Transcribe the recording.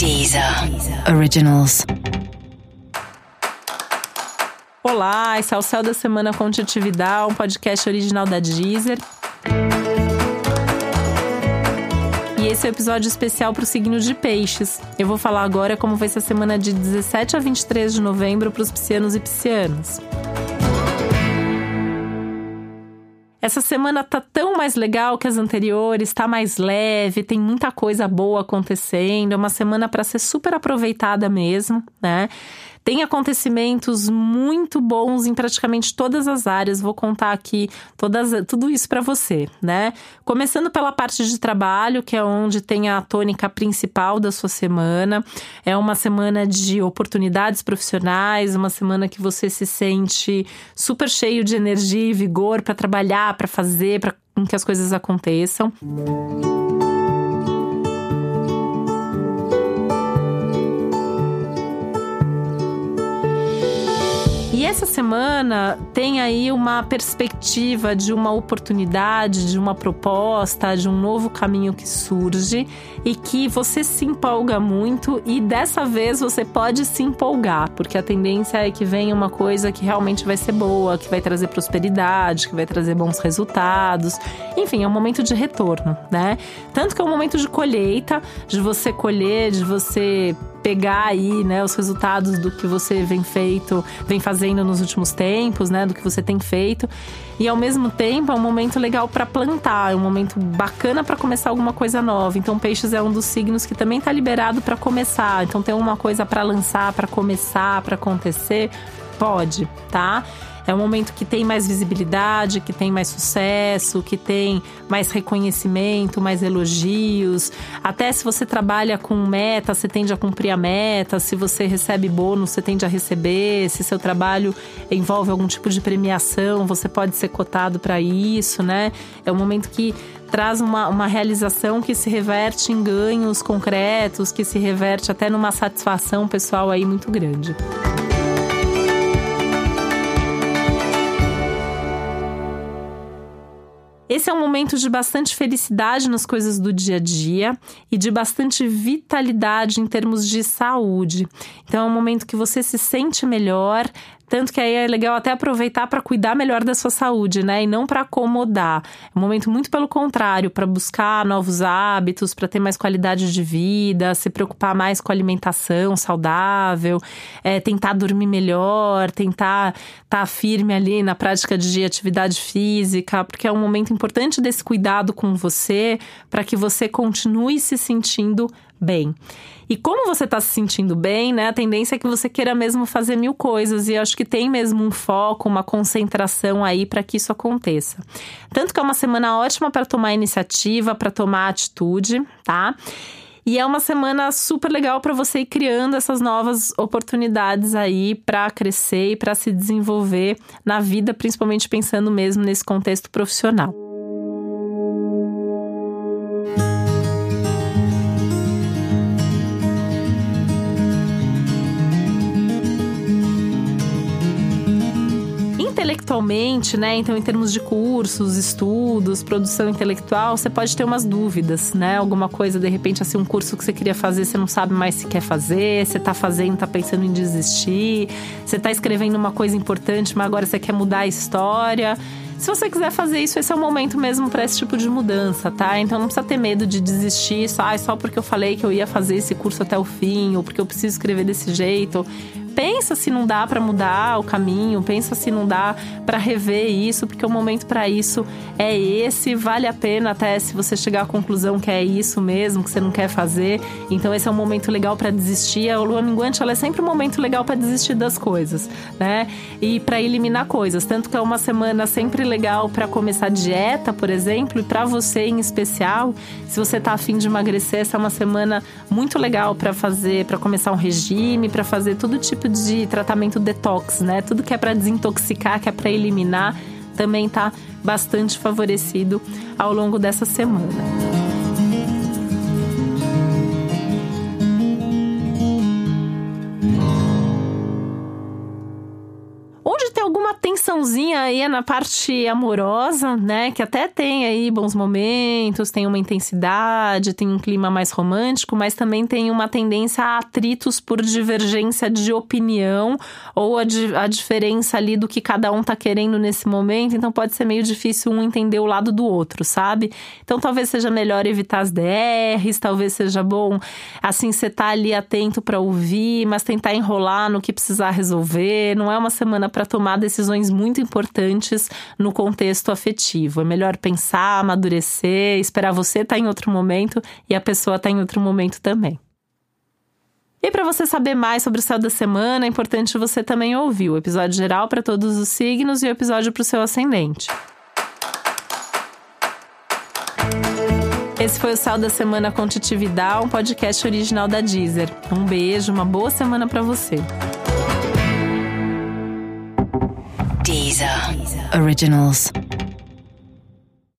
Deezer Originals. Olá, esse é o Céu da Semana com Titividade, um podcast original da Deezer. E esse é o um episódio especial para o signo de Peixes. Eu vou falar agora como vai ser a semana de 17 a 23 de novembro para os piscianos e piscianas. Essa semana tá tão mais legal que as anteriores, tá mais leve, tem muita coisa boa acontecendo, é uma semana para ser super aproveitada mesmo, né? Tem acontecimentos muito bons em praticamente todas as áreas. Vou contar aqui todas, tudo isso para você, né? Começando pela parte de trabalho, que é onde tem a tônica principal da sua semana. É uma semana de oportunidades profissionais, uma semana que você se sente super cheio de energia e vigor para trabalhar, para fazer, para que as coisas aconteçam. Música essa semana tem aí uma perspectiva de uma oportunidade, de uma proposta, de um novo caminho que surge e que você se empolga muito e dessa vez você pode se empolgar, porque a tendência é que venha uma coisa que realmente vai ser boa, que vai trazer prosperidade, que vai trazer bons resultados. Enfim, é um momento de retorno, né? Tanto que é um momento de colheita, de você colher, de você pegar aí, né, os resultados do que você vem feito, vem fazendo nos últimos tempos, né, do que você tem feito. E ao mesmo tempo é um momento legal para plantar, é um momento bacana para começar alguma coisa nova. Então Peixes é um dos signos que também está liberado para começar. Então tem uma coisa para lançar, para começar, para acontecer, pode, tá? É um momento que tem mais visibilidade, que tem mais sucesso, que tem mais reconhecimento, mais elogios. Até se você trabalha com meta, você tende a cumprir a meta. Se você recebe bônus, você tende a receber. Se seu trabalho envolve algum tipo de premiação, você pode ser cotado para isso, né? É um momento que traz uma, uma realização que se reverte em ganhos concretos, que se reverte até numa satisfação pessoal aí muito grande. Esse é um momento de bastante felicidade nas coisas do dia a dia e de bastante vitalidade em termos de saúde. Então é um momento que você se sente melhor, tanto que aí é legal até aproveitar para cuidar melhor da sua saúde, né? E não para acomodar. É um momento muito pelo contrário, para buscar novos hábitos, para ter mais qualidade de vida, se preocupar mais com a alimentação saudável, é, tentar dormir melhor, tentar estar tá firme ali na prática de atividade física, porque é um momento importante desse cuidado com você, para que você continue se sentindo bem. E como você está se sentindo bem, né? A tendência é que você queira mesmo fazer mil coisas e acho que tem mesmo um foco, uma concentração aí para que isso aconteça. Tanto que é uma semana ótima para tomar iniciativa, para tomar atitude, tá? E é uma semana super legal para você ir criando essas novas oportunidades aí para crescer e para se desenvolver na vida, principalmente pensando mesmo nesse contexto profissional. Intelectualmente, né? Então, em termos de cursos, estudos, produção intelectual, você pode ter umas dúvidas, né? Alguma coisa, de repente, assim, um curso que você queria fazer, você não sabe mais se quer fazer, você tá fazendo, tá pensando em desistir, você tá escrevendo uma coisa importante, mas agora você quer mudar a história. Se você quiser fazer isso, esse é o momento mesmo para esse tipo de mudança, tá? Então não precisa ter medo de desistir só, ah, só porque eu falei que eu ia fazer esse curso até o fim, ou porque eu preciso escrever desse jeito pensa se não dá para mudar o caminho, pensa se não dá para rever isso, porque o momento para isso é esse, vale a pena até se você chegar à conclusão que é isso mesmo, que você não quer fazer. Então esse é um momento legal para desistir. A lua minguante ela é sempre um momento legal para desistir das coisas, né? E para eliminar coisas, tanto que é uma semana sempre legal para começar dieta, por exemplo, e para você em especial, se você tá afim de emagrecer, essa é uma semana muito legal para fazer, para começar um regime, para fazer todo tipo de tratamento detox, né? Tudo que é para desintoxicar, que é para eliminar, também está bastante favorecido ao longo dessa semana. Tensãozinha aí é na parte amorosa, né? Que até tem aí bons momentos, tem uma intensidade, tem um clima mais romântico, mas também tem uma tendência a atritos por divergência de opinião ou a, a diferença ali do que cada um tá querendo nesse momento. Então pode ser meio difícil um entender o lado do outro, sabe? Então talvez seja melhor evitar as DRs, talvez seja bom assim você tá ali atento para ouvir, mas tentar enrolar no que precisar resolver. Não é uma semana para tomar decisões muito importantes no contexto afetivo. É melhor pensar, amadurecer, esperar você estar tá em outro momento e a pessoa estar tá em outro momento também. E para você saber mais sobre o céu da semana, é importante você também ouvir o episódio geral para todos os signos e o episódio para o seu ascendente. Esse foi o Céu da Semana com Titividade, um podcast original da Deezer. Um beijo, uma boa semana para você. Originals.